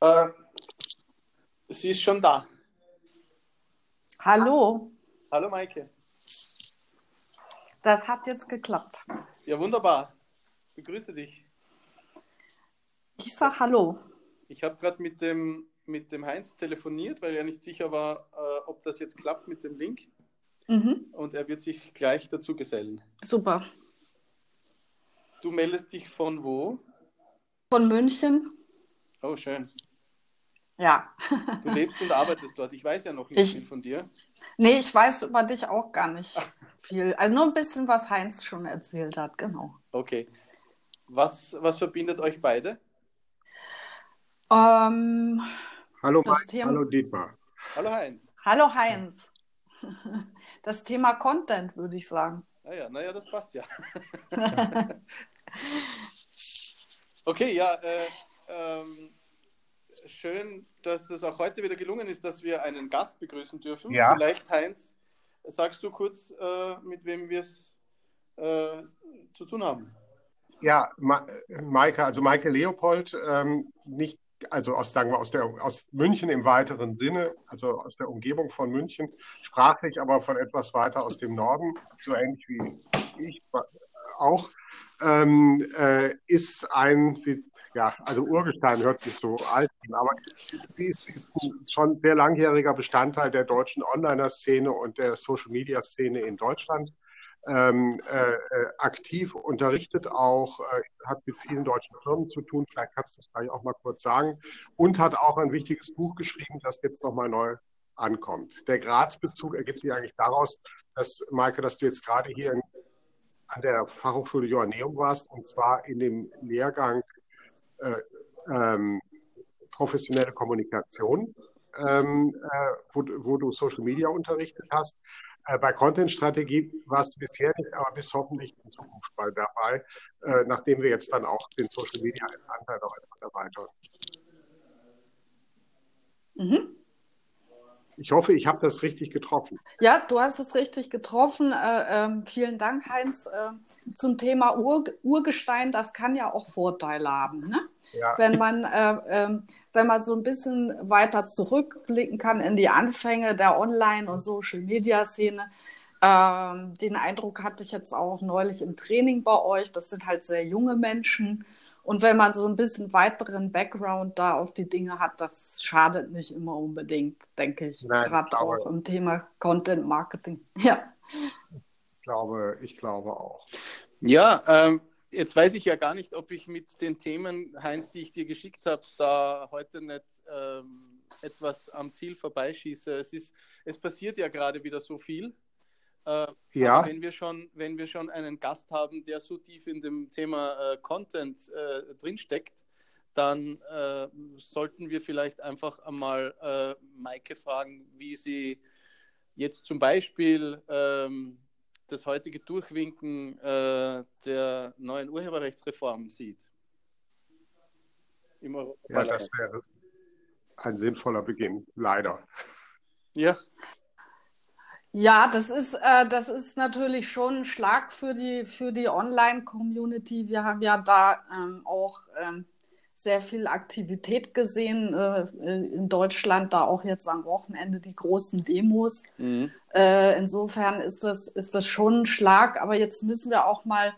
Äh, sie ist schon da. Hallo, Hallo Maike. das hat jetzt geklappt. Ja, wunderbar. Begrüße dich. Ich sag Hallo. Ich habe gerade mit dem, mit dem Heinz telefoniert, weil er nicht sicher war, äh, ob das jetzt klappt mit dem Link. Mhm. Und er wird sich gleich dazu gesellen. Super. Du meldest dich von wo? Von München? Oh, schön. Ja. Du lebst und arbeitest dort. Ich weiß ja noch nicht Ich- viel von dir. Nee, ich weiß über dich auch gar nicht viel. Also nur ein bisschen, was Heinz schon erzählt hat, genau. Okay. Was, was verbindet euch beide? Ähm, Hallo Das Mike, Thema- hallo Dietmar. Hallo Heinz. hallo Heinz. Das Thema Content, würde ich sagen. Ah ja, naja, das passt ja. Okay, ja, äh, ähm, schön, dass es auch heute wieder gelungen ist, dass wir einen Gast begrüßen dürfen. Ja. Vielleicht, Heinz, sagst du kurz, äh, mit wem wir es äh, zu tun haben? Ja, Ma Maike, also Maike Leopold, ähm, nicht, also aus, sagen wir, aus der, aus München im weiteren Sinne, also aus der Umgebung von München, sprachlich aber von etwas weiter aus dem Norden, so ähnlich wie ich auch, ähm, äh, ist ein, ja, also Urgestein hört sich so alt an, aber sie ist, ist ein schon sehr langjähriger Bestandteil der deutschen Onliner-Szene und der Social-Media-Szene in Deutschland. ähm, äh, äh, aktiv, unterrichtet auch, äh, hat mit vielen deutschen Firmen zu tun, vielleicht kannst du es gleich auch mal kurz sagen, und hat auch ein wichtiges Buch geschrieben, das jetzt nochmal neu ankommt. Der Graz-Bezug ergibt sich eigentlich daraus, dass, Maike, dass du jetzt gerade hier in, an der Fachhochschule Joanneum warst, und zwar in dem Lehrgang äh, ähm, professionelle Kommunikation, ähm, äh, wo, wo du Social Media unterrichtet hast. Äh, bei Content-Strategie warst du bisher nicht, aber bist hoffentlich in Zukunft mal dabei, äh, nachdem wir jetzt dann auch den Social Media-Anteil noch etwas erweitern. Mhm. Ich hoffe, ich habe das richtig getroffen. Ja, du hast es richtig getroffen. Äh, ähm, vielen Dank, Heinz. Äh, zum Thema Ur Urgestein, das kann ja auch Vorteile haben. Ne? Ja. Wenn, man, äh, ähm, wenn man so ein bisschen weiter zurückblicken kann in die Anfänge der Online- und Social-Media-Szene. Ähm, den Eindruck hatte ich jetzt auch neulich im Training bei euch. Das sind halt sehr junge Menschen. Und wenn man so ein bisschen weiteren Background da auf die Dinge hat, das schadet nicht immer unbedingt, denke ich. Gerade auch im Thema Content Marketing. Ja. Ich glaube, ich glaube auch. Ja, ähm, jetzt weiß ich ja gar nicht, ob ich mit den Themen, Heinz, die ich dir geschickt habe, da heute nicht ähm, etwas am Ziel vorbeischieße. Es, ist, es passiert ja gerade wieder so viel. Äh, Ja. aber Wenn wir, schon, wenn wir schon einen Gast haben, der so tief in dem Thema äh, Content äh, drinsteckt, dann äh, sollten wir vielleicht einfach einmal äh, Maike fragen, wie sie jetzt zum Beispiel ähm, das heutige Durchwinken äh, der neuen Urheberrechtsreform sieht. Ja, das wäre ein sinnvoller Beginn, leider. ja. Ja, das ist, äh, das ist natürlich schon ein Schlag für die, für die Online-Community. Wir haben ja da ähm, auch ähm, sehr viel Aktivität gesehen äh, in Deutschland, da auch jetzt am Wochenende die großen Demos. Mhm. Äh, insofern ist das, ist das schon ein Schlag, aber jetzt müssen wir auch mal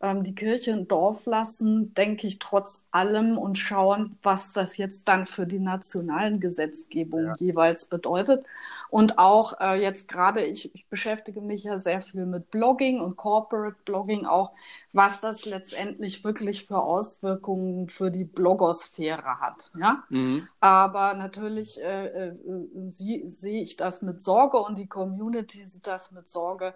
ähm, die Kirche im Dorf lassen, denke ich, trotz allem und schauen, was das jetzt dann für die nationalen Gesetzgebungen Ja. jeweils bedeutet. Und auch äh, jetzt gerade, ich, ich beschäftige mich ja sehr viel mit Blogging und Corporate Blogging auch, was das letztendlich wirklich für Auswirkungen für die Blogosphäre hat. Ja? Mhm. Aber natürlich äh, äh, sie, sehe ich das mit Sorge und die Community sieht das mit Sorge.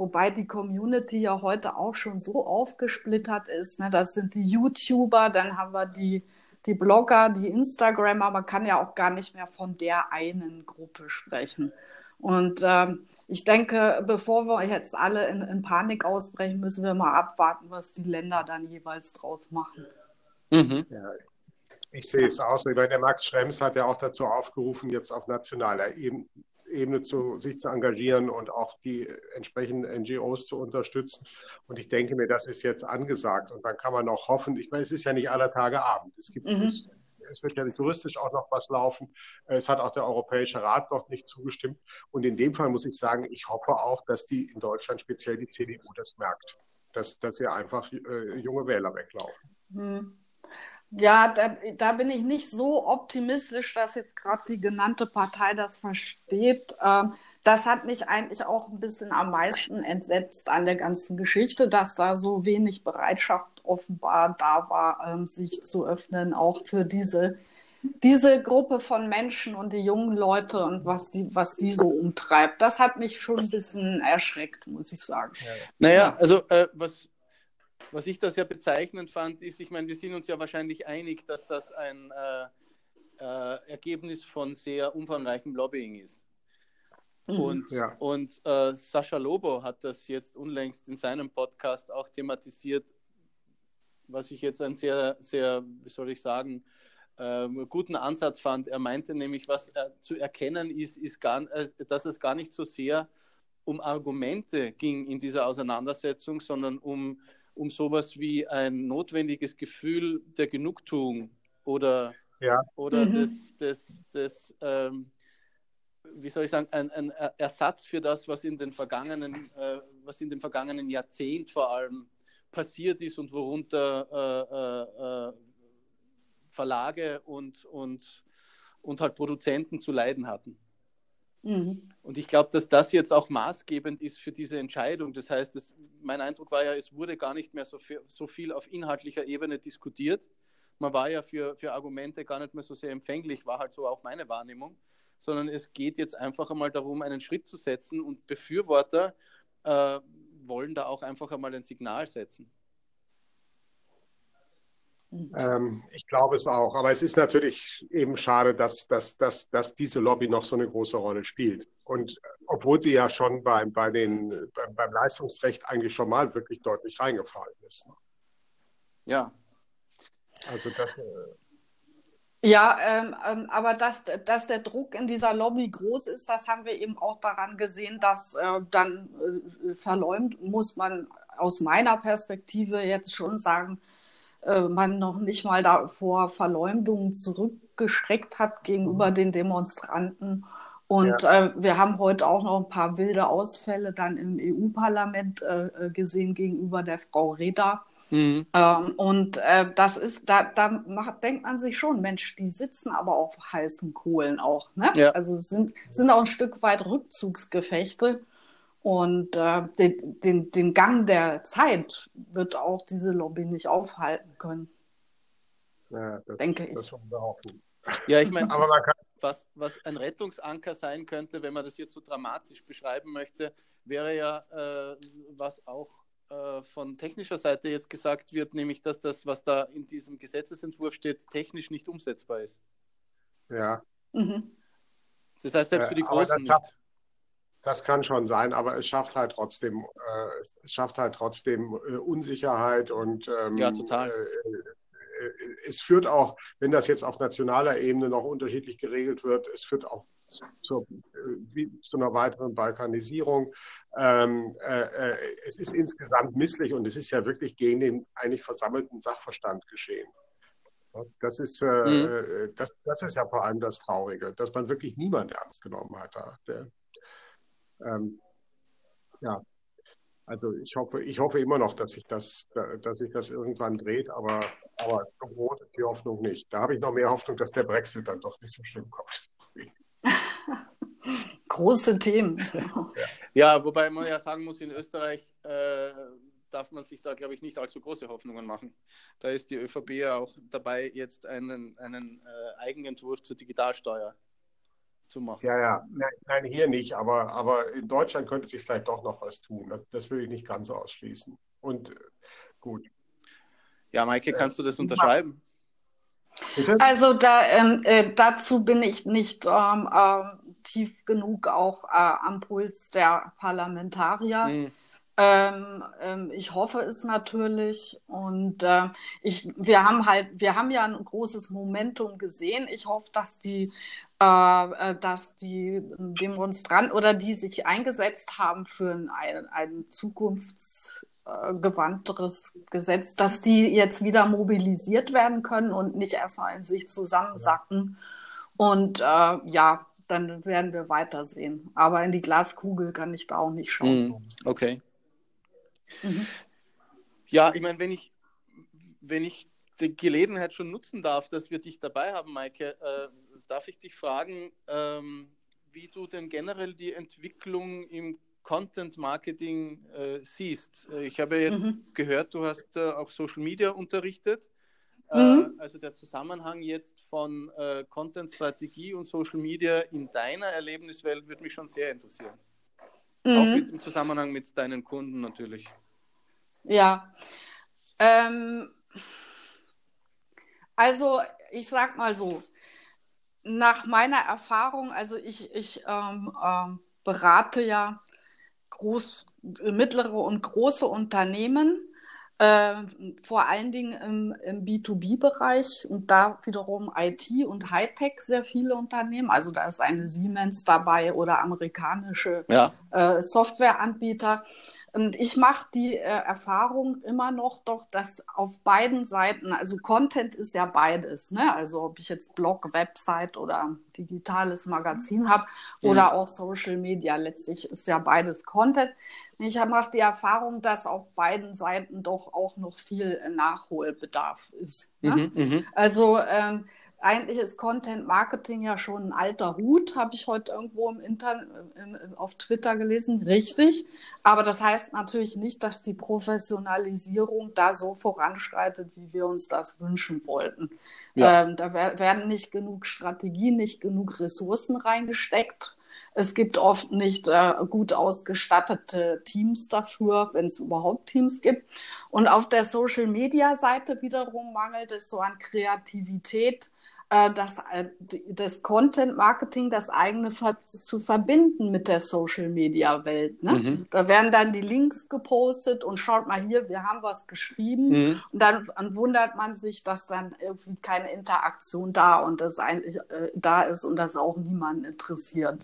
Wobei die Community ja heute auch schon so aufgesplittert ist. Ne? Das sind die YouTuber, dann haben wir die, die Blogger, die Instagrammer. Man kann ja auch gar nicht mehr von der einen Gruppe sprechen. Und ähm, ich denke, bevor wir jetzt alle in, in Panik ausbrechen, müssen wir mal abwarten, was die Länder dann jeweils draus machen. Mhm. Ja, ich sehe es aus. Ich meine, der Max Schrems hat ja auch dazu aufgerufen, jetzt auf nationaler Ebene, Ebene zu, sich zu engagieren und auch die entsprechenden NGOs zu unterstützen. Und ich denke mir, das ist jetzt angesagt. Und dann kann man auch hoffen, ich meine, es ist ja nicht aller Tage Abend. Es gibt Mhm. es wird ja juristisch auch noch was laufen. Es hat auch der Europäische Rat noch nicht zugestimmt. Und in dem Fall muss ich sagen, ich hoffe auch, dass die in Deutschland, speziell die CDU, das merkt, dass, dass hier einfach äh, junge Wähler weglaufen. Hm. Ja, da, da, bin ich nicht so optimistisch, dass jetzt gerade die genannte Partei das versteht. Ähm, das hat mich eigentlich auch ein bisschen am meisten entsetzt an der ganzen Geschichte, dass da so wenig Bereitschaft offenbar da war, ähm, sich zu öffnen, auch für diese, diese Gruppe von Menschen und die jungen Leute und was die, was die so umtreibt. Das hat mich schon ein bisschen erschreckt, muss ich sagen. Naja, also äh, was, was ich da sehr bezeichnend fand, ist, ich meine, wir sind uns ja wahrscheinlich einig, dass das ein äh, äh, Ergebnis von sehr umfangreichem Lobbying ist. Mhm. Und, ja. und äh, Sascha Lobo hat das jetzt unlängst in seinem Podcast auch thematisiert, was ich jetzt einen sehr, sehr, wie soll ich sagen, äh, guten Ansatz fand. Er meinte nämlich, was er zu erkennen ist, ist gar, äh, dass es gar nicht so sehr um Argumente ging in dieser Auseinandersetzung, sondern um, um sowas wie ein notwendiges Gefühl der Genugtuung oder, ja. oder mhm. des, des, des ähm, wie soll ich sagen, ein, ein, Ersatz für das, was in den vergangenen, äh, was in dem vergangenen Jahrzehnt vor allem passiert ist und worunter äh, äh, äh, Verlage und, und, und halt Produzenten zu leiden hatten. Mhm. Und ich glaube, dass das jetzt auch maßgebend ist für diese Entscheidung. Das heißt, es, mein Eindruck war ja, es wurde gar nicht mehr so viel, so viel auf inhaltlicher Ebene diskutiert. Man war ja für, für Argumente gar nicht mehr so sehr empfänglich, war halt so auch meine Wahrnehmung sondern es geht jetzt einfach einmal darum, einen Schritt zu setzen und Befürworter äh, wollen da auch einfach einmal ein Signal setzen. Ähm, ich glaube es auch. Aber es ist natürlich eben schade, dass, dass, dass, dass diese Lobby noch so eine große Rolle spielt. Und obwohl sie ja schon beim, bei den, beim, Leistungsrecht eigentlich schon mal wirklich deutlich reingefallen ist. Ja. Also das, äh, ja, ähm, ähm, aber dass, dass der Druck in dieser Lobby groß ist, das haben wir eben auch daran gesehen, dass äh, dann äh, verleumd, muss man aus meiner Perspektive jetzt schon sagen, äh, man noch nicht mal davor Verleumdungen zurückgestreckt hat gegenüber mhm. den Demonstranten. Und ja. äh, wir haben heute auch noch ein paar wilde Ausfälle dann im EU-Parlament äh, äh, gesehen gegenüber der Frau Reda Mhm. Ähm, und äh, das ist, da, da macht, denkt man sich schon, Mensch, die sitzen aber auf heißen Kohlen auch. Ne? Ja. Also es sind, sind auch ein Stück weit Rückzugsgefechte. Und äh, den, den, den Gang der Zeit wird auch diese Lobby nicht aufhalten können. Ja, das, denke ich. Das ja, ich meine, was, was ein Rettungsanker sein könnte, wenn man das jetzt so dramatisch beschreiben möchte, wäre ja, äh, was auch äh, von technischer Seite jetzt gesagt wird, nämlich dass das, was da in diesem Gesetzesentwurf steht, technisch nicht umsetzbar ist. Ja. Mhm. Das heißt selbst für die Großen das nicht. Das kann schon sein, aber es schafft halt trotzdem, äh, es schafft halt trotzdem äh, Unsicherheit und ähm, ja, total. Äh, äh, es führt auch, wenn das jetzt auf nationaler Ebene noch unterschiedlich geregelt wird, es führt auch zu, zu einer weiteren Balkanisierung. Ähm, äh, äh, es ist insgesamt misslich und es ist ja wirklich gegen den eigentlich versammelten Sachverstand geschehen. Das ist, äh, mhm. Äh, das, das ist ja vor allem das Traurige, dass man wirklich niemand ernst genommen hat. Der, ähm, ja, also ich hoffe, ich hoffe immer noch, dass sich das, dass sich das irgendwann dreht, aber, aber so groß ist die Hoffnung nicht. Da habe ich noch mehr Hoffnung, dass der Brexit dann doch nicht so schlimm kommt. Große Themen. Ja, wobei man ja sagen muss, in Österreich äh, darf man sich da, glaube ich, nicht allzu große Hoffnungen machen. Da ist die ÖVP ja auch dabei, jetzt einen, einen äh, Eigenentwurf zur Digitalsteuer zu machen. Ja, ja, nein, nein, hier nicht, aber, aber in Deutschland könnte sich vielleicht doch noch was tun. Das, das will ich nicht ganz ausschließen. Und gut. Ja, Maike, kannst du das äh, unterschreiben? Also da, ähm, äh, dazu bin ich nicht ähm, äh, tief genug auch äh, am Puls der Parlamentarier. Mhm. Ähm, ähm, ich hoffe es natürlich und äh, ich, wir haben halt, wir haben ja ein großes Momentum gesehen. Ich hoffe, dass die, dass die Demonstranten oder die sich eingesetzt haben für ein, ein, ein Zukunfts äh, gewandteres Gesetz, dass die jetzt wieder mobilisiert werden können und nicht erstmal in sich zusammensacken. Und äh, ja, dann werden wir weitersehen. Aber in die Glaskugel kann ich da auch nicht schauen. Mhm. Okay. Mhm. Ja, ich meine, wenn ich, wenn ich die Gelegenheit schon nutzen darf, dass wir dich dabei haben, Maike, äh, darf ich dich fragen, ähm, wie du denn generell die Entwicklung im Content Marketing äh, siehst. Äh, ich habe jetzt mhm. gehört, du hast äh, auch Social Media unterrichtet. Äh, mhm. also der Zusammenhang jetzt von äh, Content Strategie und Social Media in deiner Erlebniswelt würde mich schon sehr interessieren. Mhm. Auch mit, im Zusammenhang mit deinen Kunden natürlich. Ja. Ähm, also ich sag mal so, nach meiner Erfahrung, also ich, ich ähm, ähm, berate ja groß, mittlere und große Unternehmen, äh, vor allen Dingen im, im B2B-Bereich und da wiederum IT und Hightech sehr viele Unternehmen. Also da ist eine Siemens dabei oder amerikanische ja. äh, Softwareanbieter. Und ich mache die äh, Erfahrung immer noch doch, dass auf beiden Seiten, also Content ist ja beides, ne? Also ob ich jetzt Blog, Website oder digitales Magazin habe mhm. oder auch Social Media, letztlich ist ja beides Content. Ich mache die Erfahrung, dass auf beiden Seiten doch auch noch viel Nachholbedarf ist. Ne? Mhm, mhm. also ähm, eigentlich ist Content Marketing ja schon ein alter Hut, habe ich heute irgendwo im Internet, auf Twitter gelesen, richtig. Aber das heißt natürlich nicht, dass die Professionalisierung da so voranschreitet, wie wir uns das wünschen wollten. Ja. Ähm, da werden nicht genug Strategien, nicht genug Ressourcen reingesteckt. Es gibt oft nicht äh, gut ausgestattete Teams dafür, wenn es überhaupt Teams gibt. Und auf der Social-Media-Seite wiederum mangelt es so an Kreativität, das, äh, das Content Marketing, das eigene zu verbinden mit der Social Media Welt. Ne? Mhm. Da werden dann die Links gepostet und schaut mal hier, wir haben was geschrieben. Mhm. Und dann, dann, wundert man sich, dass dann irgendwie keine Interaktion da und das eigentlich äh, da ist und das auch niemanden interessiert.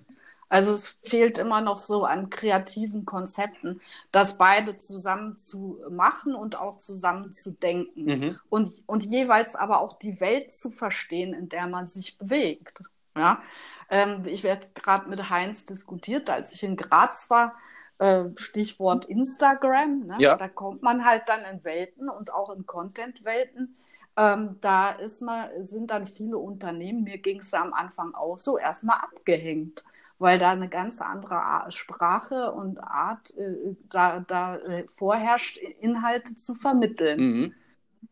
Also es fehlt immer noch so an kreativen Konzepten, das beide zusammen zu machen und auch zusammen zu denken mhm. und, und jeweils aber auch die Welt zu verstehen, in der man sich bewegt. Ja, ähm, ich werde gerade mit Heinz diskutiert, als ich in Graz war, äh, Stichwort Instagram. Ne? Ja. Da kommt man halt dann in Welten und auch in Content-Welten. Ähm, da ist man, sind dann viele Unternehmen, mir ging es am Anfang auch so, erstmal abgehängt weil da eine ganz andere Sprache und Art äh, da, da äh, vorherrscht, Inhalte zu vermitteln. Mhm.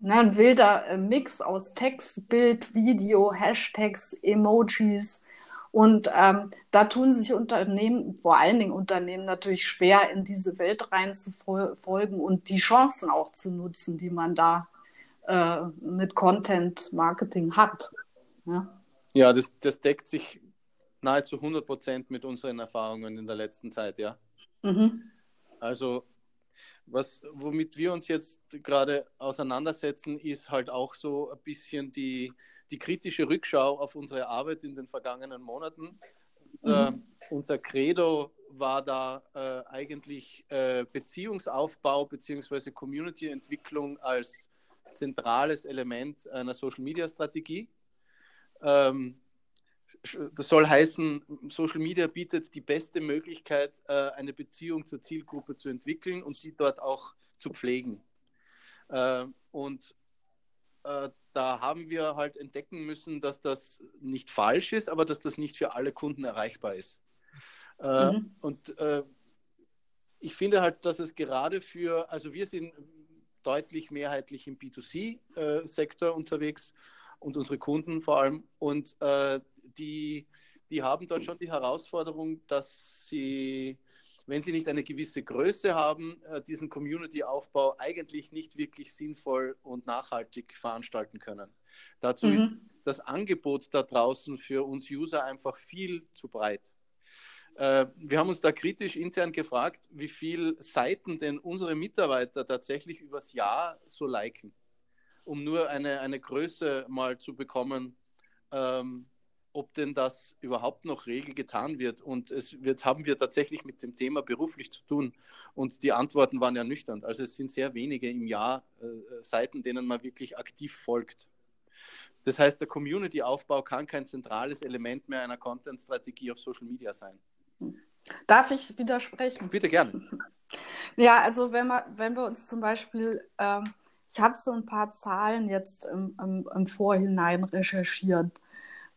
Ne, ein wilder äh, Mix aus Text, Bild, Video, Hashtags, Emojis. Und ähm, da tun sich Unternehmen, vor allen Dingen Unternehmen, natürlich schwer, in diese Welt reinzufolgen und die Chancen auch zu nutzen, die man da äh, mit Content Marketing hat. Ja, ja das, das deckt sich nahezu 100 Prozent mit unseren Erfahrungen in der letzten Zeit, ja. Mhm. Also, was, womit wir uns jetzt gerade auseinandersetzen, ist halt auch so ein bisschen die, die kritische Rückschau auf unsere Arbeit in den vergangenen Monaten. Mhm. äh, unser Credo war da äh, eigentlich äh, Beziehungsaufbau bzw. Community-Entwicklung als zentrales Element einer Social-Media-Strategie. Ähm, das soll heißen, Social Media bietet die beste Möglichkeit, äh, eine Beziehung zur Zielgruppe zu entwickeln und sie dort auch zu pflegen. Äh, und äh, da haben wir halt entdecken müssen, dass das nicht falsch ist, aber dass das nicht für alle Kunden erreichbar ist. Mhm. Und ich finde halt, dass es gerade für, also wir sind deutlich mehrheitlich im B2C-Sektor unterwegs und unsere Kunden vor allem. Und äh, die, die haben dort schon die Herausforderung, dass sie, wenn sie nicht eine gewisse Größe haben, äh, diesen Community-Aufbau eigentlich nicht wirklich sinnvoll und nachhaltig veranstalten können. Dazu mhm. ist das Angebot da draußen für uns User einfach viel zu breit. Äh, wir haben uns da kritisch intern gefragt, wie viele Seiten denn unsere Mitarbeiter tatsächlich übers Jahr so liken, um nur eine, eine Größe mal zu bekommen, ähm, ob denn das überhaupt noch regel getan wird. Und es wird, haben wir tatsächlich mit dem Thema beruflich zu tun. Und die Antworten waren ja nüchtern. Also es sind sehr wenige im Jahr äh, Seiten, denen man wirklich aktiv folgt. Das heißt, der Community-Aufbau kann kein zentrales Element mehr einer Content-Strategie auf Social Media sein. Darf ich widersprechen? Bitte gerne. Ja, also wenn wir, wenn wir uns zum Beispiel, ähm, ich habe so ein paar Zahlen jetzt im, im, im Vorhinein recherchiert.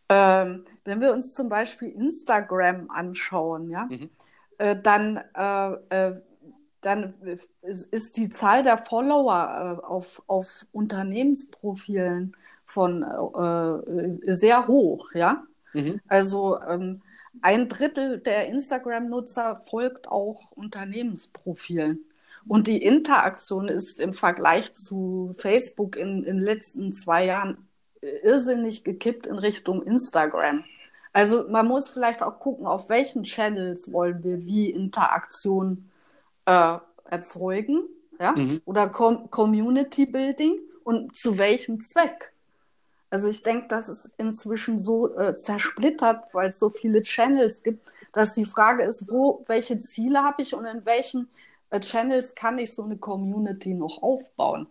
Ähm, wenn wir uns zum Beispiel Instagram anschauen, ja, mhm. äh, dann, äh, äh, dann ist, die Zahl der Follower äh, auf, auf Unternehmensprofilen von äh, sehr hoch, ja. Mhm. Also ähm, ein Drittel der Instagram-Nutzer folgt auch Unternehmensprofilen. Und die Interaktion ist im Vergleich zu Facebook in, in den letzten zwei Jahren irrsinnig gekippt in Richtung Instagram. Also man muss vielleicht auch gucken, auf welchen Channels wollen wir wie Interaktion äh, erzeugen ja? Mhm. oder Com Community Building und zu welchem Zweck. Also ich denke, das ist inzwischen so äh, zersplittert, weil es so viele Channels gibt, dass die Frage ist, wo, welche Ziele habe ich und in welchen äh, Channels kann ich so eine Community noch aufbauen?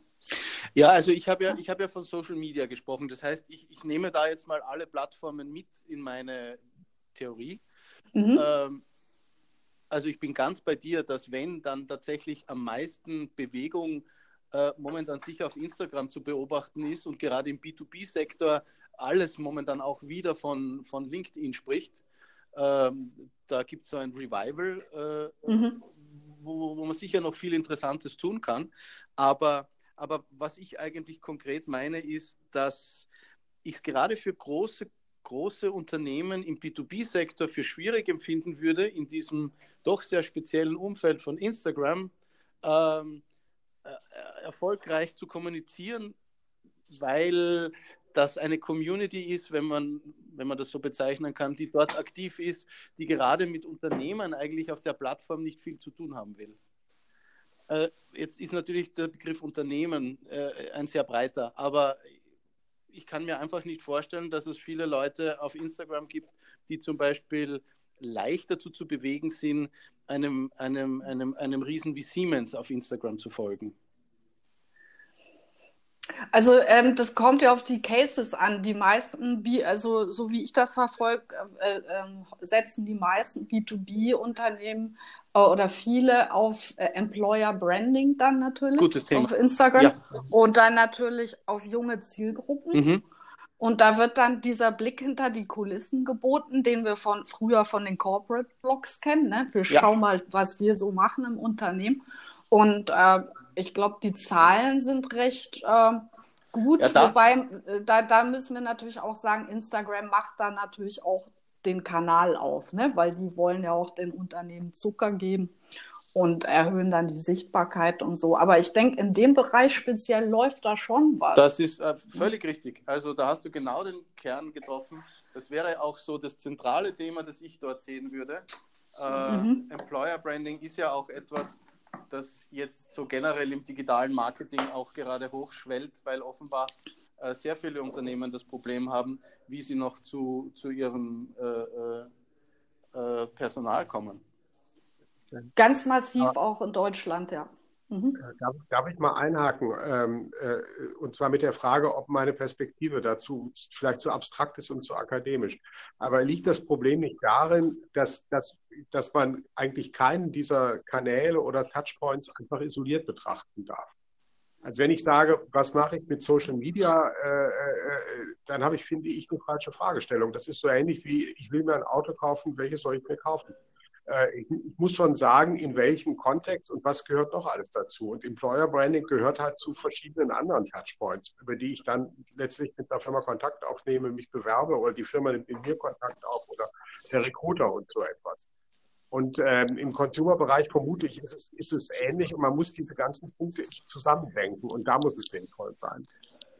Ja, also ich habe ja, hab ja von Social Media gesprochen. Das heißt, ich, ich nehme da jetzt mal alle Plattformen mit in meine Theorie. Mhm. Ähm, also ich bin ganz bei dir, dass wenn dann tatsächlich am meisten Bewegung äh, momentan sicher auf Instagram zu beobachten ist und gerade im B2B-Sektor alles momentan auch wieder von, von LinkedIn spricht. Ähm, da gibt es so ein Revival, äh, mhm. wo, wo man sicher noch viel Interessantes tun kann. Aber aber was ich eigentlich konkret meine, ist, dass ich es gerade für große, große Unternehmen im B2B-Sektor für schwierig empfinden würde, in diesem doch sehr speziellen Umfeld von Instagram ähm, äh, erfolgreich zu kommunizieren, weil das eine Community ist, wenn man, wenn man das so bezeichnen kann, die dort aktiv ist, die gerade mit Unternehmen eigentlich auf der Plattform nicht viel zu tun haben will. Äh, jetzt ist natürlich der Begriff Unternehmen äh, ein sehr breiter, aber ich kann mir einfach nicht vorstellen, dass es viele Leute auf Instagram gibt, die zum Beispiel leicht dazu zu bewegen sind, einem, einem, einem, einem Riesen wie Siemens auf Instagram zu folgen. Also ähm, das kommt ja auf die Cases an. Die meisten, also so wie ich das verfolge, äh, äh, setzen die meisten B2B-Unternehmen äh, oder viele auf äh, Employer Branding dann natürlich Gutes Thema. auf Instagram ja. und dann natürlich auf junge Zielgruppen. Mhm. Und da wird dann dieser Blick hinter die Kulissen geboten, den wir von früher von den Corporate Blogs kennen. Ne? Wir ja. schauen mal, was wir so machen im Unternehmen. Und äh, ich glaube, die Zahlen sind recht äh, gut, ja, da, wobei äh, da, da müssen wir natürlich auch sagen, Instagram macht da natürlich auch den Kanal auf, ne? weil die wollen ja auch den Unternehmen Zucker geben und erhöhen dann die Sichtbarkeit und so. Aber ich denke, in dem Bereich speziell läuft da schon was. Das ist äh, völlig richtig. Also da hast du genau den Kern getroffen. Das wäre auch so das zentrale Thema, das ich dort sehen würde. Äh, mhm. Employer Branding ist ja auch etwas, das jetzt so generell im digitalen Marketing auch gerade hochschwellt, weil offenbar äh, sehr viele Unternehmen das Problem haben, wie sie noch zu, zu ihrem äh, äh, äh Personal kommen. Ganz massiv auch in Deutschland, ja. Mhm. Äh, darf, darf, ich mal einhaken? Ähm, äh, und zwar mit der Frage, ob meine Perspektive dazu vielleicht zu abstrakt ist und zu akademisch. Aber liegt das Problem nicht darin, dass, dass, dass man eigentlich keinen dieser Kanäle oder Touchpoints einfach isoliert betrachten darf? Also wenn ich sage, was mache ich mit Social Media, äh, äh, dann habe ich, finde ich, eine falsche Fragestellung. Das ist so ähnlich wie, ich will mir ein Auto kaufen, welches soll ich mir kaufen? Äh, ich, muss schon sagen, in welchem Kontext und was gehört noch alles dazu. Und Employer Branding gehört halt zu verschiedenen anderen Touchpoints, über die ich dann letztlich mit der Firma Kontakt aufnehme, mich bewerbe oder die Firma nimmt mit mir Kontakt auf oder der Recruiter und so etwas. Und ähm, im Consumer-Bereich vermute ich, ist es, ist es ähnlich und man muss diese ganzen Punkte zusammendenken und da muss es sinnvoll sein.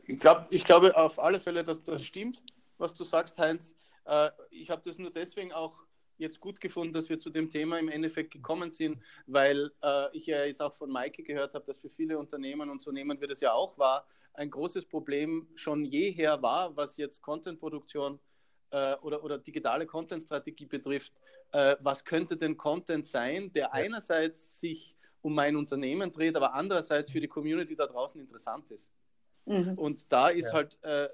Ich, glaub, ich glaube auf alle Fälle, dass das stimmt, was du sagst, Heinz. Äh, ich habe das nur deswegen auch jetzt gut gefunden, dass wir zu dem Thema im Endeffekt gekommen sind, weil äh, ich ja jetzt auch von Maike gehört habe, dass für viele Unternehmen, und so nehmen wir das ja auch wahr, ein großes Problem schon jeher war, was jetzt Contentproduktion äh, oder, oder digitale Content-Strategie betrifft, äh, was könnte denn Content sein, der einerseits sich um mein Unternehmen dreht, aber andererseits für die Community da draußen interessant ist. Mhm. Und da ist ja. halt, äh,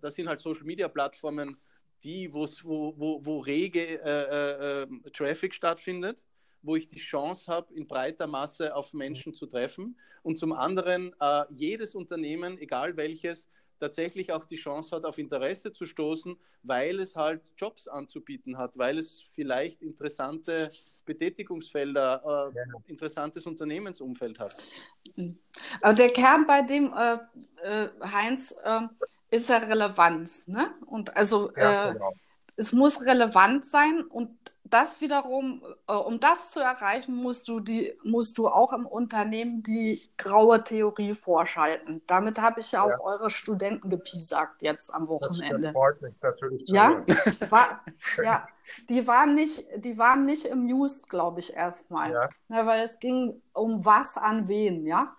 das sind halt Social Media Plattformen, die, wo, wo, wo rege äh, äh, äh, Traffic stattfindet, wo ich die Chance habe, in breiter Masse auf Menschen zu treffen. Und zum anderen äh, jedes Unternehmen, egal welches, tatsächlich auch die Chance hat, auf Interesse zu stoßen, weil es halt Jobs anzubieten hat, weil es vielleicht interessante Betätigungsfelder, äh, interessantes Unternehmensumfeld hat. Der Kern bei dem äh, äh, Heinz ähm, ist ja Relevanz. Ne? Und also ja, äh, genau. es muss relevant sein und das wiederum, äh, um das zu erreichen, musst du die, musst du auch im Unternehmen die graue Theorie vorschalten. Damit habe ich ja auch ja. eure Studenten gepiesackt jetzt am Wochenende. Das freut mich natürlich. Ja, war, ja, die waren nicht, die waren nicht amused, glaube ich erstmal, ja. ja. weil es ging um was an wen, ja.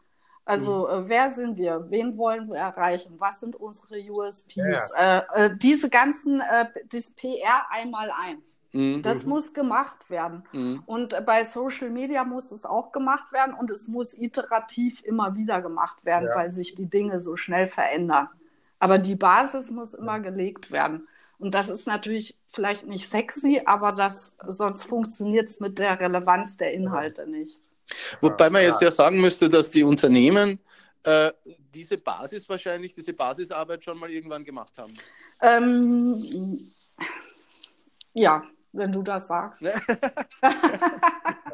Also mhm. äh, wer sind wir? Wen wollen wir erreichen? Was sind unsere USPs? Ja. Äh, äh, diese ganzen, äh, das PR einmal eins. Mhm. Das mhm. muss gemacht werden. Mhm. Und bei Social Media muss es auch gemacht werden und es muss iterativ immer wieder gemacht werden, ja. weil sich die Dinge so schnell verändern. Aber die Basis muss immer gelegt werden. Und das ist natürlich vielleicht nicht sexy, aber das, sonst funktioniert es mit der Relevanz der Inhalte nicht. Wobei man jetzt ja sagen müsste, dass die Unternehmen äh, diese Basis wahrscheinlich, diese Basisarbeit schon mal irgendwann gemacht haben. Ähm, ja, wenn du das sagst.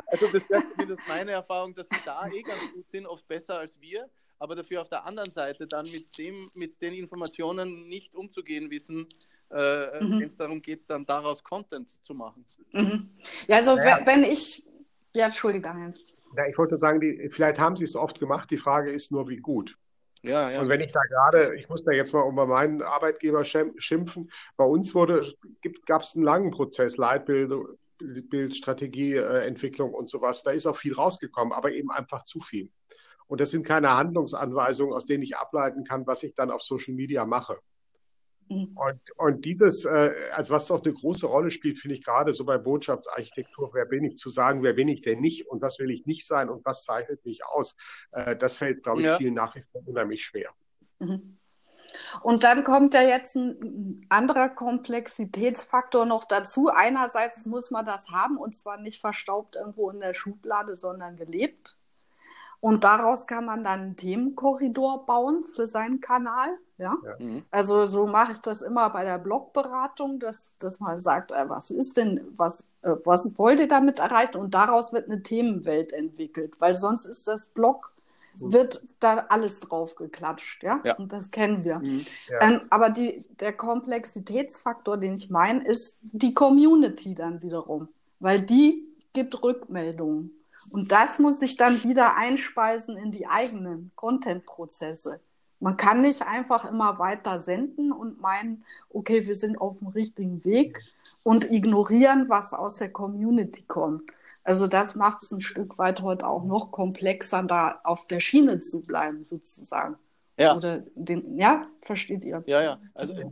also das wäre zumindest meine Erfahrung, dass sie da eh ganz gut sind, oft besser als wir, aber dafür auf der anderen Seite dann mit, dem, mit den Informationen nicht umzugehen wissen, äh, mhm. wenn es darum geht, dann daraus Content zu machen. Mhm. Ja, also ja. wenn ich, ja, Entschuldige, Heinz. Ja, ich wollte sagen, die, vielleicht haben sie es oft gemacht. Die Frage ist nur, wie gut. Ja, ja. Und wenn ich da gerade, ich muss da jetzt mal über meinen Arbeitgeber schimpfen, bei uns gab es einen langen Prozess, Leitbild, Bild, Strategieentwicklung und sowas. Da ist auch viel rausgekommen, aber eben einfach zu viel. Und das sind keine Handlungsanweisungen, aus denen ich ableiten kann, was ich dann auf Social Media mache. Mhm. Und, und dieses, äh, also was doch eine große Rolle spielt, finde ich gerade so bei Botschaftsarchitektur, wer bin ich zu sagen, wer bin ich denn nicht und was will ich nicht sein und was zeichnet mich aus, äh, das fällt, glaube ich, ja. vielen Nachrichten unheimlich schwer. Mhm. Und dann kommt ja jetzt ein anderer Komplexitätsfaktor noch dazu. Einerseits muss man das haben und zwar nicht verstaubt irgendwo in der Schublade, sondern gelebt. Und daraus kann man dann einen Themenkorridor bauen für seinen Kanal. Ja? ja. Mhm. Also so mache ich das immer bei der Blogberatung, dass, dass man sagt, äh, was ist denn, was, äh, was wollt ihr damit erreichen? Und daraus wird eine Themenwelt entwickelt, weil sonst ist das Blog wird da alles drauf geklatscht, ja? ja. Und das kennen wir. Mhm. Ja. Ähm, aber die, der Komplexitätsfaktor, den ich meine, ist die Community dann wiederum, weil die gibt Rückmeldungen. Und das muss sich dann wieder einspeisen in die eigenen Content-Prozesse. Man kann nicht einfach immer weiter senden und meinen, okay, wir sind auf dem richtigen Weg und ignorieren, was aus der Community kommt. Also das macht es ein Stück weit heute auch noch komplexer, da auf der Schiene zu bleiben, sozusagen. Ja. Oder den, ja, versteht ihr? Ja, ja, also äh,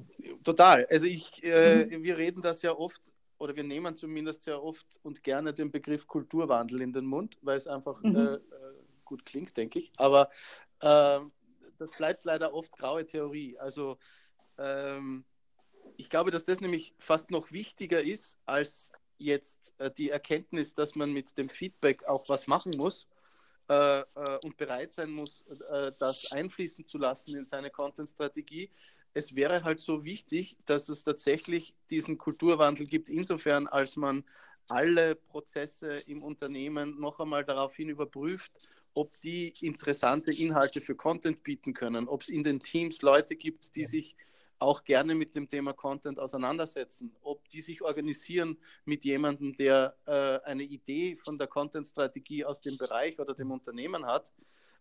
total. Also ich, äh, wir reden das ja oft oder wir nehmen zumindest sehr oft und gerne den Begriff Kulturwandel in den Mund, weil es einfach mhm. äh, äh gut klingt, denke ich. Aber äh, das bleibt leider oft graue Theorie. Also ähm, ich glaube, dass das nämlich fast noch wichtiger ist als jetzt äh, die Erkenntnis, dass man mit dem Feedback auch was machen muss äh, äh und bereit sein muss, das einfließen zu lassen in seine Content-Strategie, es wäre halt so wichtig, dass es tatsächlich diesen Kulturwandel gibt, insofern als man alle Prozesse im Unternehmen noch einmal daraufhin überprüft, ob die interessante Inhalte für Content bieten können, ob es in den Teams Leute gibt, die sich auch gerne mit dem Thema Content auseinandersetzen, ob die sich organisieren mit jemandem, der äh, eine Idee von der Content-Strategie aus dem Bereich oder dem Unternehmen hat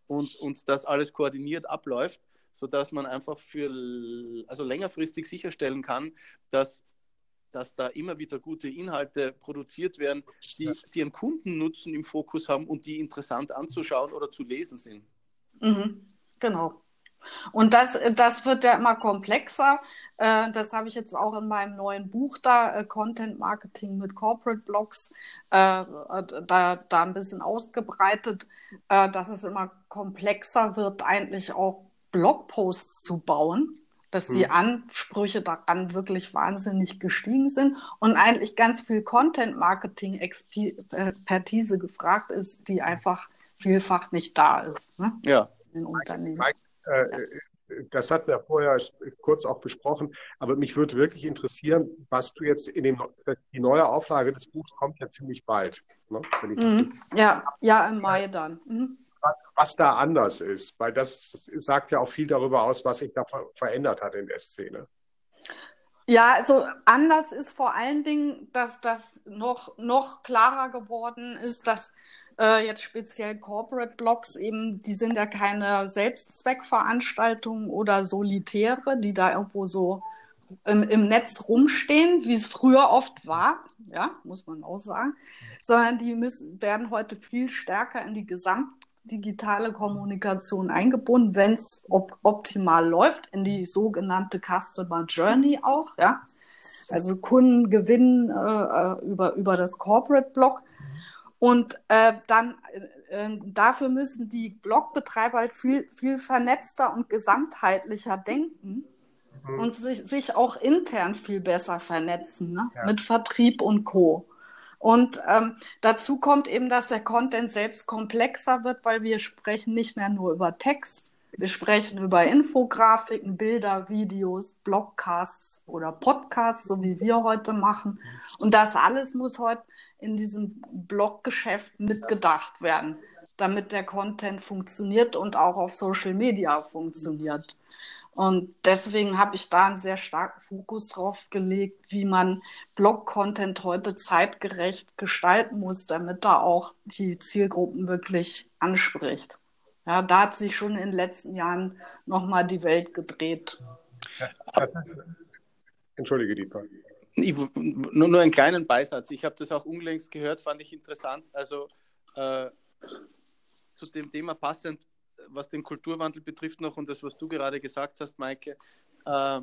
und, und das alles koordiniert abläuft sodass man einfach für also längerfristig sicherstellen kann, dass, dass da immer wieder gute Inhalte produziert werden, die, die einen Kundennutzen im Fokus haben und die interessant anzuschauen oder zu lesen sind. Mhm. Genau. Und das, das wird ja immer komplexer. Äh, das habe ich jetzt auch in meinem neuen Buch da, äh, Content Marketing mit Corporate Blogs, äh, da, da ein bisschen ausgebreitet, dass es immer komplexer wird, eigentlich auch Blogposts zu bauen dass die hm. Ansprüche daran wirklich wahnsinnig gestiegen sind und eigentlich ganz viel Content-Marketing-Expertise gefragt ist, die einfach vielfach nicht da ist ne? ja. in Unternehmen. Mike, äh, das hatten wir vorher kurz auch besprochen, aber mich würde wirklich interessieren, was du jetzt in dem, die neue Auflage des Buchs kommt ja ziemlich bald. Ne, mhm. Ja, ja, im Mai dann. Mhm. Was da anders ist, weil das sagt ja auch viel darüber aus, was sich da verändert hat in der Szene. Ja, also anders ist vor allen Dingen, dass das noch, noch klarer geworden ist, dass äh, jetzt speziell Corporate Blogs eben, die sind ja keine Selbstzweckveranstaltungen oder Solitäre, die da irgendwo so im, im Netz rumstehen, wie es früher oft war, ja, muss man auch sagen, sondern die müssen, werden heute viel stärker in die gesamtdigitale Kommunikation eingebunden, wenn es op optimal läuft, in die sogenannte Customer Journey auch, ja. Also Kunden gewinnen äh, über, über das Corporate Blog. Und äh, dann äh, äh, dafür müssen die Blogbetreiber halt viel, viel vernetzter und gesamtheitlicher denken mhm. und sich, sich auch intern viel besser vernetzen, ne? Ja. mit Vertrieb und Co. Und ähm, dazu kommt eben, dass der Content selbst komplexer wird, weil wir sprechen nicht mehr nur über Text, wir sprechen über Infografiken, Bilder, Videos, Blogcasts oder Podcasts, so wie wir heute machen. Und das alles muss heute in diesem Bloggeschäft mitgedacht werden, damit der Content funktioniert und auch auf Social Media funktioniert. Und deswegen habe ich da einen sehr starken Fokus drauf gelegt, wie man Blog-Content heute zeitgerecht gestalten muss, damit da auch die Zielgruppen wirklich anspricht. Ja, da hat sich schon in den letzten Jahren nochmal die Welt gedreht. Das, das, entschuldige, Dieter ich, nur, nur einen kleinen Beisatz. Ich habe das auch unlängst gehört, fand ich interessant. Also äh, zu dem Thema passend, was den Kulturwandel betrifft noch und das, was du gerade gesagt hast, Maike. Äh,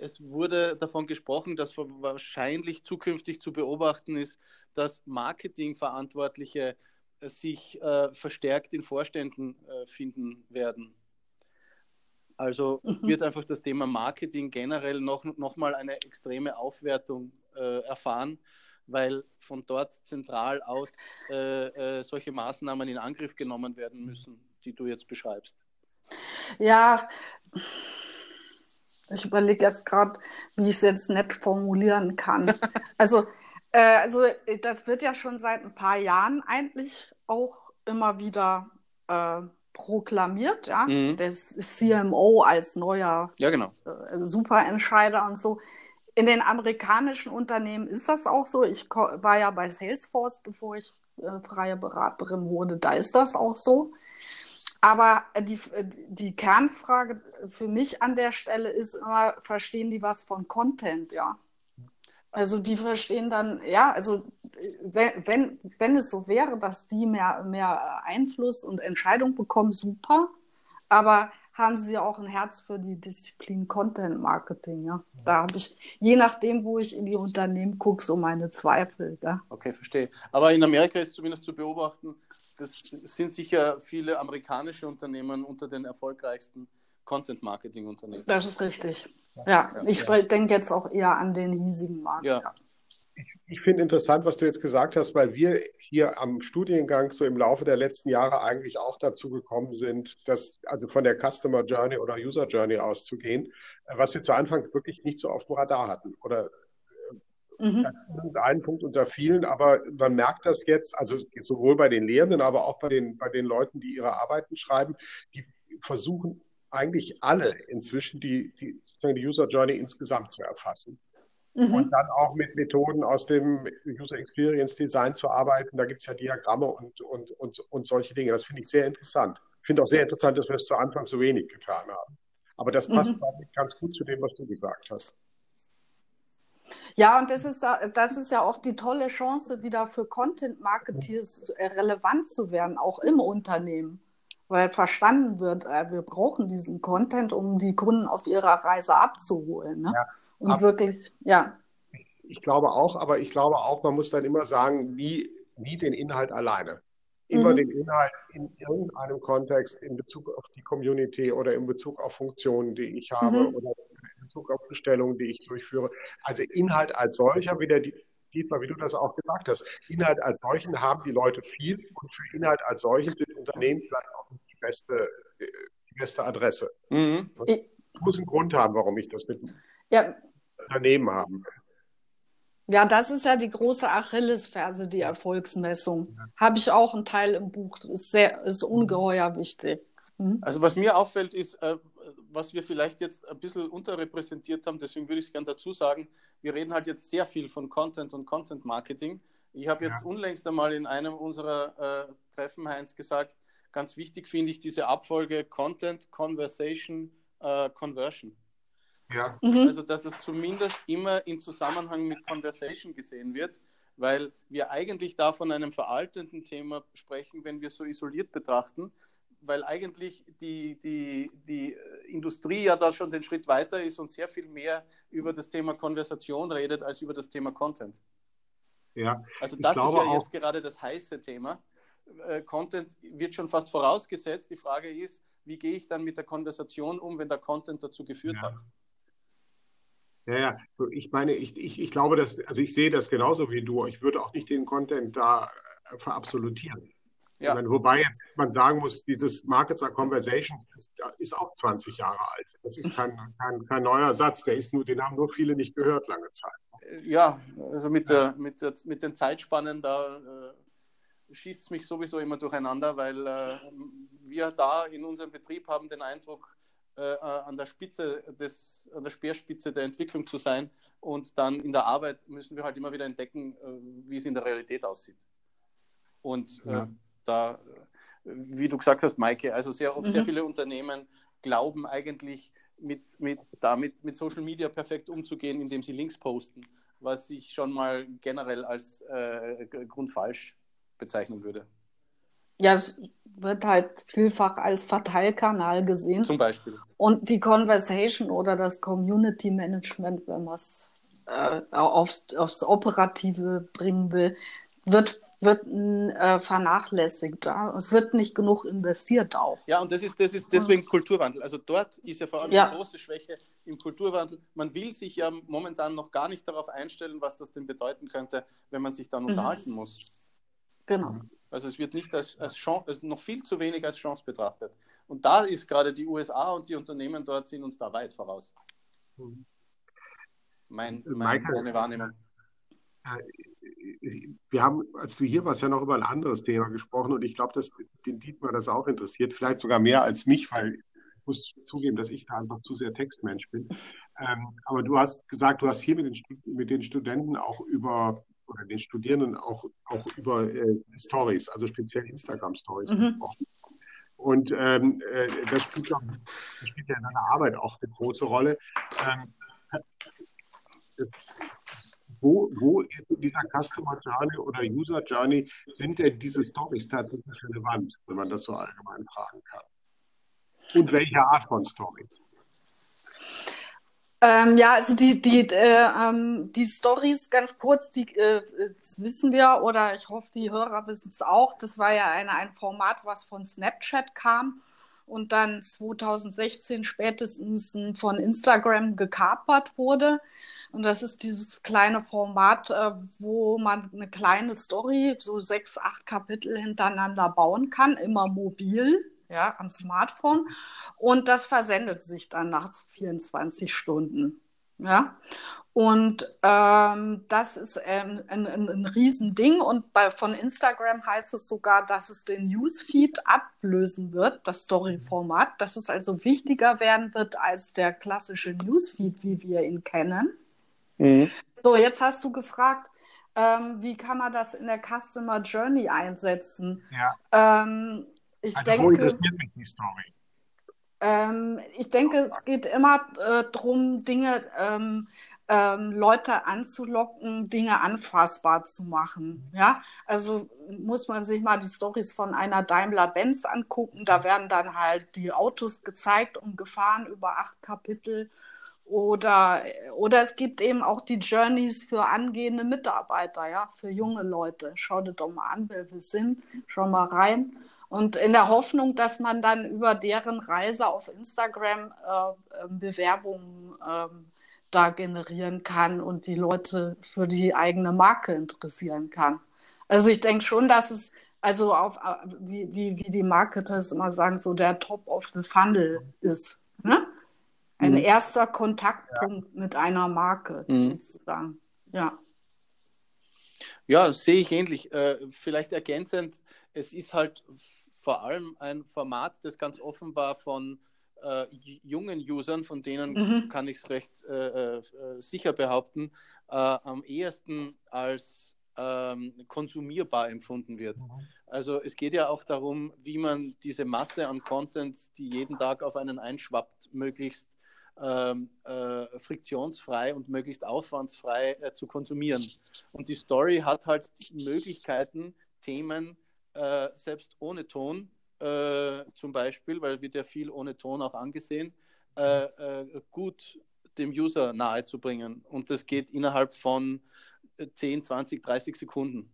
es wurde davon gesprochen, dass wahrscheinlich zukünftig zu beobachten ist, dass Marketingverantwortliche sich äh, verstärkt in Vorständen äh, finden werden. Also mhm. wird einfach das Thema Marketing generell noch, noch mal eine extreme Aufwertung äh, erfahren, weil von dort zentral aus äh, äh, solche Maßnahmen in Angriff genommen werden müssen, die du jetzt beschreibst. Ja, ich überlege jetzt gerade, wie ich es jetzt nett formulieren kann. also, äh, also das wird ja schon seit ein paar Jahren eigentlich auch immer wieder äh, proklamiert, ja, mhm. das CMO als neuer ja, genau. äh, Superentscheider und so. In den amerikanischen Unternehmen ist das auch so. Ich war ja bei Salesforce, bevor ich äh, freie Beraterin wurde. Da ist das auch so. Aber die, die Kernfrage für mich an der Stelle ist immer, verstehen die was von Content, ja? Also die verstehen dann, ja, also wenn, wenn, wenn es so wäre, dass die mehr, mehr Einfluss und Entscheidung bekommen, super. Aber haben sie auch ein Herz für die Disziplin Content Marketing. Ja? Da habe ich, je nachdem, wo ich in die Unternehmen gucke, so meine Zweifel. Ja? Okay, verstehe. Aber in Amerika ist zumindest zu beobachten, das sind sicher viele amerikanische Unternehmen unter den erfolgreichsten Content-Marketing-Unternehmen. Das ist richtig. Ja, ja ich ja. denke jetzt auch eher an den hiesigen Markt. Ja. Ich, ich finde interessant, was du jetzt gesagt hast, weil wir hier am Studiengang so im Laufe der letzten Jahre eigentlich auch dazu gekommen sind, dass also von der Customer Journey oder User Journey auszugehen, was wir zu Anfang wirklich nicht so auf dem Radar hatten oder Mhm. Ein Punkt unter vielen, aber man merkt das jetzt, also sowohl bei den Lehrenden, aber auch bei den, bei den Leuten, die ihre Arbeiten schreiben, die versuchen eigentlich alle inzwischen die, die, die User Journey insgesamt zu erfassen. Mhm. Und dann auch mit Methoden aus dem User Experience Design zu arbeiten. Da gibt es ja Diagramme und, und, und, und solche Dinge. Das finde ich sehr interessant. Ich finde auch sehr interessant, dass wir es zu Anfang so wenig getan haben. Aber das passt, mhm. glaube ich, ganz gut zu dem, was du gesagt hast. Ja, und das ist, das ist ja auch die tolle Chance, wieder für Content Marketeers relevant zu werden, auch im Unternehmen. weil verstanden wird, äh, wir brauchen diesen Content, um die Kunden auf ihrer Reise abzuholen. Ne? Ja, Und ab wirklich, ja. Ich glaube auch, aber ich glaube auch, man muss dann immer sagen, wie, wie den Inhalt alleine. Immer mhm. den Inhalt in irgendeinem Kontext in Bezug auf die Community oder in Bezug auf Funktionen, die ich habe mhm. oder in Bezug auf Bestellungen, die ich durchführe. Also Inhalt als solcher, wie der Dietmar, wie du das auch gesagt hast, Inhalt als solchen haben die Leute viel und für Inhalt als solchen sind Unternehmen vielleicht auch die beste, die beste Adresse. Mhm. Ich muss einen Grund haben, warum ich das mit ja. Unternehmen haben Ja, das ist ja die große Achillesferse, die Erfolgsmessung. Ja. Habe ich auch einen Teil im Buch. Das ist, sehr, ist ungeheuer wichtig. Mhm. Also was mir auffällt, ist, äh, was wir vielleicht jetzt ein bisschen unterrepräsentiert haben, deswegen würde ich es gerne dazu sagen, wir reden halt jetzt sehr viel von Content und Content Marketing. Ich habe jetzt ja. unlängst einmal in einem unserer äh, Treffen, Heinz, gesagt, ganz wichtig finde ich diese Abfolge Content, Conversation, äh, Conversion. Ja. Mhm. Also, dass es zumindest immer in Zusammenhang mit Conversation gesehen wird, weil wir eigentlich da von einem veraltenden Thema sprechen, wenn wir es so isoliert betrachten weil eigentlich die, die, die Industrie ja da schon den Schritt weiter ist und sehr viel mehr über das Thema Konversation redet als über das Thema Content. Ja, also das ist ja jetzt gerade das heiße Thema. Äh, Content wird schon fast vorausgesetzt. Die Frage ist, wie gehe ich dann mit der Konversation um, wenn der Content dazu geführt ja. hat? Ja, ja, ich meine, ich, ich, ich glaube, dass, also ich sehe das genauso wie du. Ich würde auch nicht den Content da äh, verabsolutieren. Ja. Meine, wobei jetzt man sagen muss, dieses Markets are Conversation ist, ist, auch 20 Jahre alt. Das ist kein, kein, kein, neuer Satz, der ist nur, den haben nur viele nicht gehört lange Zeit. Ja, also mit, der, mit, der, mit den Zeitspannen, da äh, schießt es mich sowieso immer durcheinander, weil äh, wir da in unserem Betrieb haben den Eindruck, äh, an der Spitze des, an der Speerspitze der Entwicklung zu sein und dann in der Arbeit müssen wir halt immer wieder entdecken, äh, wie es in der Realität aussieht. Und äh, ja da, wie du gesagt hast, Maike, also sehr, mhm. sehr viele Unternehmen glauben eigentlich mit, mit, damit mit Social Media perfekt umzugehen, indem sie Links posten, was ich schon mal generell als äh, grundfalsch bezeichnen würde. Ja, es wird halt vielfach als Verteilkanal gesehen. Zum Beispiel. Und die Conversation oder das Community Management, wenn man es äh, aufs, aufs Operative bringen will, wird wird äh, vernachlässigt. Ja? Es wird nicht genug investiert auch. Ja, und das ist, das ist deswegen Kulturwandel. Also dort ist ja vor allem ja. eine große Schwäche im Kulturwandel. Man will sich ja momentan noch gar nicht darauf einstellen, was das denn bedeuten könnte, wenn man sich dann mhm. unterhalten muss. Genau. Also es wird nicht als, als Chance, also noch viel zu wenig als Chance betrachtet. Und da ist gerade die USA und die Unternehmen dort sind uns da weit voraus. Mhm. Mein, mein, meine Wahrnehmung. Äh, wir haben, als du hier warst, ja noch über ein anderes Thema gesprochen und ich glaube, dass den Dietmar das auch interessiert, vielleicht sogar mehr als mich, weil ich muss zugeben, dass ich da einfach zu sehr Textmensch bin. Ähm, aber du hast gesagt, du hast hier mit den, mit den Studenten auch über oder den Studierenden auch, auch über äh, Stories, also speziell Instagram-Stories mhm. gesprochen. Und ähm, äh, das, spielt ja, das spielt ja in deiner Arbeit auch eine große Rolle. Ähm, das, wo, wo in dieser Customer Journey oder User Journey sind denn diese Stories tatsächlich relevant, wenn man das so allgemein fragen kann? Und welche Art von Stories? Ähm, ja, also die, die, äh, ähm, die Stories, ganz kurz, die äh, das wissen wir oder ich hoffe, die Hörer wissen es auch. Das war ja eine, ein Format, was von Snapchat kam und dann 2016 spätestens von Instagram gekapert wurde. Und das ist dieses kleine Format, äh, wo man eine kleine Story, so sechs, acht Kapitel hintereinander bauen kann, immer mobil, ja, am Smartphone. Und das versendet sich dann nach 24 Stunden. Ja, und ähm, das ist ein, ein, ein, ein Riesending. Und bei, von Instagram heißt es sogar, dass es den Newsfeed ablösen wird, das Story-Format, dass es also wichtiger werden wird als der klassische Newsfeed, wie wir ihn kennen. Mhm. So, jetzt hast du gefragt, ähm, wie kann man das in der Customer Journey einsetzen? Ja. Ähm, ich also denke, wo interessiert mich die Story? Ähm, ich denke, es geht immer äh, darum, Dinge ähm, ähm, Leute anzulocken, Dinge anfassbar zu machen. Ja, also muss man sich mal die Stories von einer Daimler-Benz angucken. Da werden dann halt die Autos gezeigt und gefahren über acht Kapitel. Oder, oder es gibt eben auch die Journeys für angehende Mitarbeiter, ja, für junge Leute. Schau dir doch mal an, wer wir sind. Schau mal rein. Und in der Hoffnung, dass man dann über deren Reise auf Instagram äh, ähm, Bewerbungen äh, da generieren kann und die Leute für die eigene Marke interessieren kann. Also ich denke schon, dass es also auf, äh, wie, wie, wie die Marketers immer sagen, so der Top of the Funnel ist. Ne? Ein mhm. erster Kontaktpunkt ja. mit einer Marke mhm. sozusagen. Ja. Ja, sehe ich ähnlich. Äh, vielleicht ergänzend, es ist halt vor allem ein Format, das ganz offenbar von äh, jungen Usern, von denen mhm. kann ich es recht äh, äh, sicher behaupten, äh, am ehesten als ähm, konsumierbar empfunden wird. Mhm. Also es geht ja auch darum, wie man diese Masse an Content, die jeden Tag auf einen einschwappt, möglichst ähm, äh, friktionsfrei und möglichst aufwandsfrei äh, zu konsumieren. Und die Story hat halt Möglichkeiten, Themen äh, selbst ohne Ton äh, zum Beispiel, weil wird ja viel ohne Ton auch angesehen, äh, äh, gut dem User nahezubringen. Und das geht innerhalb von 10, 20, 30 Sekunden.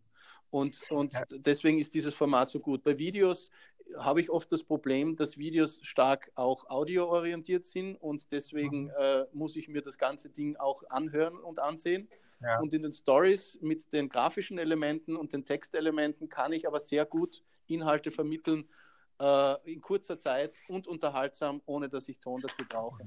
Und, und ja. deswegen ist dieses Format so gut. Bei Videos habe ich oft das Problem, dass Videos stark auch audioorientiert sind und deswegen mhm. äh, muss ich mir das ganze Ding auch anhören und ansehen. Ja. Und in den Stories mit den grafischen Elementen und den Textelementen kann ich aber sehr gut Inhalte vermitteln äh, in kurzer Zeit und unterhaltsam, ohne dass ich Ton dazu brauche.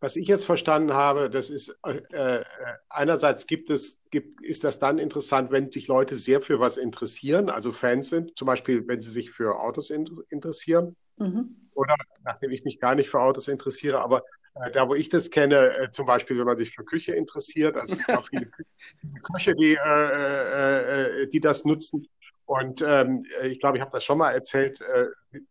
Was ich jetzt verstanden habe, das ist äh, äh, einerseits gibt es, gibt, ist das dann interessant, wenn sich Leute sehr für was interessieren, also Fans sind, zum Beispiel, wenn sie sich für Autos in, interessieren. Mhm. Oder nachdem ich mich gar nicht für Autos interessiere, aber da, wo ich das kenne, äh, zum Beispiel, wenn man sich für Küche interessiert, also es gibt auch viele Küche, die, äh, äh, die das nutzen. Und ähm, ich glaube, ich habe das schon mal erzählt. Äh,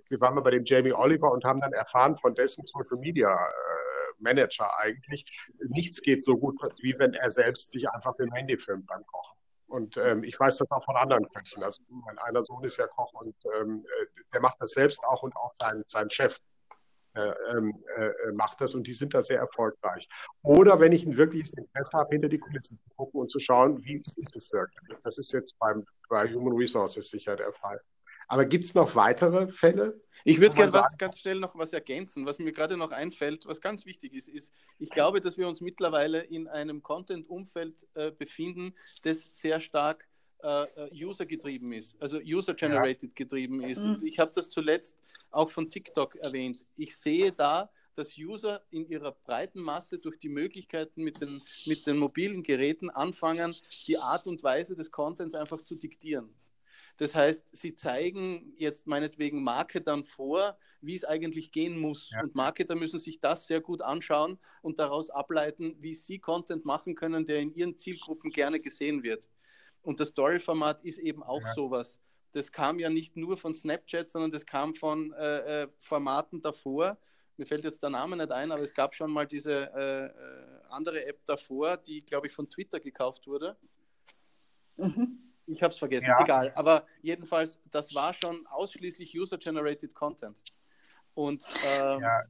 wir waren mal bei dem Jamie Oliver und haben dann erfahren von dessen Social Media äh, Manager eigentlich, nichts geht so gut, wie wenn er selbst sich einfach den Handy filmt beim Kochen. Und ähm, ich weiß das auch von anderen Köchen. Also mein einer Sohn ist ja Koch und ähm, äh, der macht das selbst auch und auch sein, sein Chef. Äh, ähm, äh, macht das und die sind da sehr erfolgreich. Oder wenn ich ein wirkliches Interesse habe, hinter die Kulissen zu gucken und zu schauen, wie ist es wirklich. Das ist jetzt beim, bei Human Resources sicher der Fall. Aber gibt es noch weitere Fälle? Ich würde gerne was ganz schnell noch was ergänzen, was mir gerade noch einfällt, was ganz wichtig ist, ist, ich glaube, dass wir uns mittlerweile in einem Content-Umfeld äh, befinden, das sehr stark äh, äh, user-getrieben ist, also user-generated ja. getrieben ist. Mhm. Ich habe das zuletzt auch von TikTok erwähnt. Ich sehe da, dass User in ihrer breiten Masse durch die Möglichkeiten mit den, mit den mobilen Geräten anfangen, die Art und Weise des Contents einfach zu diktieren. Das heißt, sie zeigen jetzt meinetwegen Marketern vor, wie es eigentlich gehen muss. Ja. Und Marketer müssen sich das sehr gut anschauen und daraus ableiten, wie sie Content machen können, der in ihren Zielgruppen gerne gesehen wird. Und das Story-Format ist eben auch ja. sowas. Das kam ja nicht nur von Snapchat, sondern das kam von äh, äh, Formaten davor. Mir fällt jetzt der Name nicht ein, aber es gab schon mal diese äh, äh andere App davor, die, glaube ich, von Twitter gekauft wurde. Mhm. Ich habe es vergessen, ja. egal. Aber jedenfalls, das war schon ausschließlich User-Generated Content. Und ähm, ja.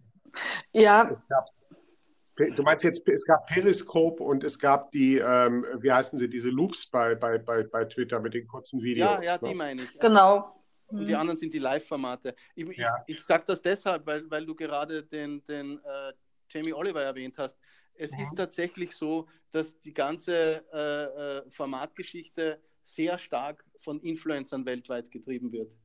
ja. Du meinst jetzt, es gab Periscope und es gab die, ähm, wie heißen sie, diese Loops bei, bei, bei, bei Twitter mit den kurzen Videos. Ja, ja, ne? die meine ich. Genau. Und die mhm. anderen sind die Live-Formate. Ich, ja. ich, ich sage das deshalb, weil, weil du gerade den, den äh, Jamie Oliver erwähnt hast. Es mhm. ist tatsächlich so, dass die ganze äh, äh, Formatgeschichte sehr stark von Influencern weltweit getrieben wird.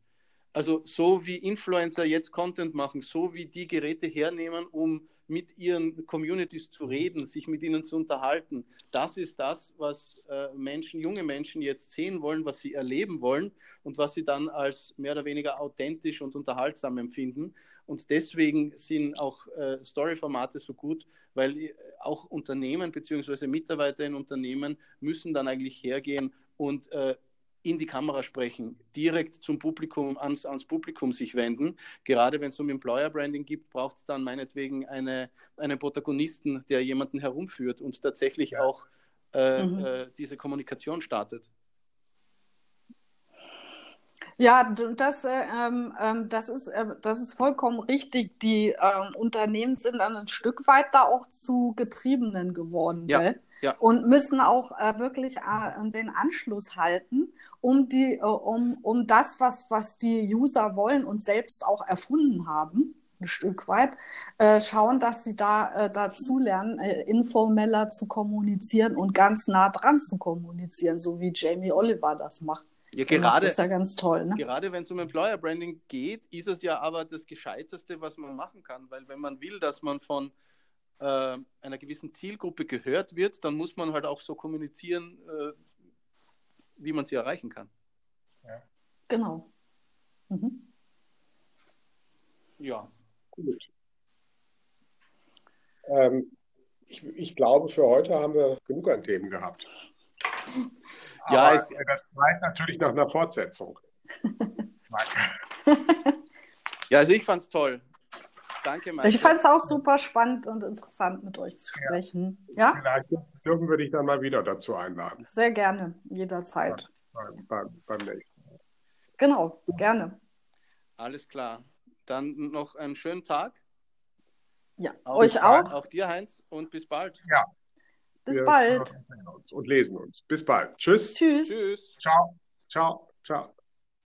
Also so wie Influencer jetzt Content machen, so wie die Geräte hernehmen, um mit ihren Communities zu reden, sich mit ihnen zu unterhalten. Das ist das, was äh, Menschen, junge Menschen jetzt sehen wollen, was sie erleben wollen und was sie dann als mehr oder weniger authentisch und unterhaltsam empfinden. Und deswegen sind auch äh, Story-Formate so gut, weil äh, auch Unternehmen bzw. Mitarbeiter in Unternehmen müssen dann eigentlich hergehen und äh, in die Kamera sprechen, direkt zum Publikum, ans, ans Publikum sich wenden. Gerade wenn es um Employer Branding geht, braucht es dann meinetwegen eine, einen Protagonisten, der jemanden herumführt und tatsächlich ja. auch äh, mhm. äh, diese Kommunikation startet. Ja, das, äh, ähm, ähm, das, ist, äh, das ist vollkommen richtig. Die äh, Unternehmen sind dann ein Stück weit da auch zu Getriebenen geworden. Ja, ja. Und müssen auch äh, wirklich äh, den Anschluss halten, um, die, äh, um, um das, was, was die User wollen und selbst auch erfunden haben, ein Stück weit, schauen, dass sie da dazu lernen, informeller zu kommunizieren und ganz nah dran zu kommunizieren, so wie Jamie Oliver das macht. Ja, gerade, das ist ja ganz toll. Ne? Gerade wenn es um Employer Branding geht, ist es ja aber das Gescheiteste, was man machen kann. Weil wenn man will, dass man von äh, einer gewissen Zielgruppe gehört wird, dann muss man halt auch so kommunizieren, äh, wie man sie erreichen kann. Ja. Genau. Mhm. Ja. Gut. Ähm, ich, ich glaube, für heute haben wir genug an Themen gehabt. Ja, es, das bleibt natürlich nach einer Fortsetzung. ja, also ich fand es toll. Danke, Maike. Ich fand es auch super spannend und interessant, mit euch zu sprechen. Ja? ja? Vielleicht dürfen wir dich dann mal wieder dazu einladen. Sehr gerne, jederzeit. Beim, beim, beim nächsten Mal. Genau, gerne. Alles klar. Dann noch einen schönen Tag. Ja, auch euch auch. Auch dir, Heinz, und bis bald. Ja. Bis wir bald. Und lesen uns. Bis bald. Tschüss. Tschüss. Tschüss. Ciao. Ciao. Ciao.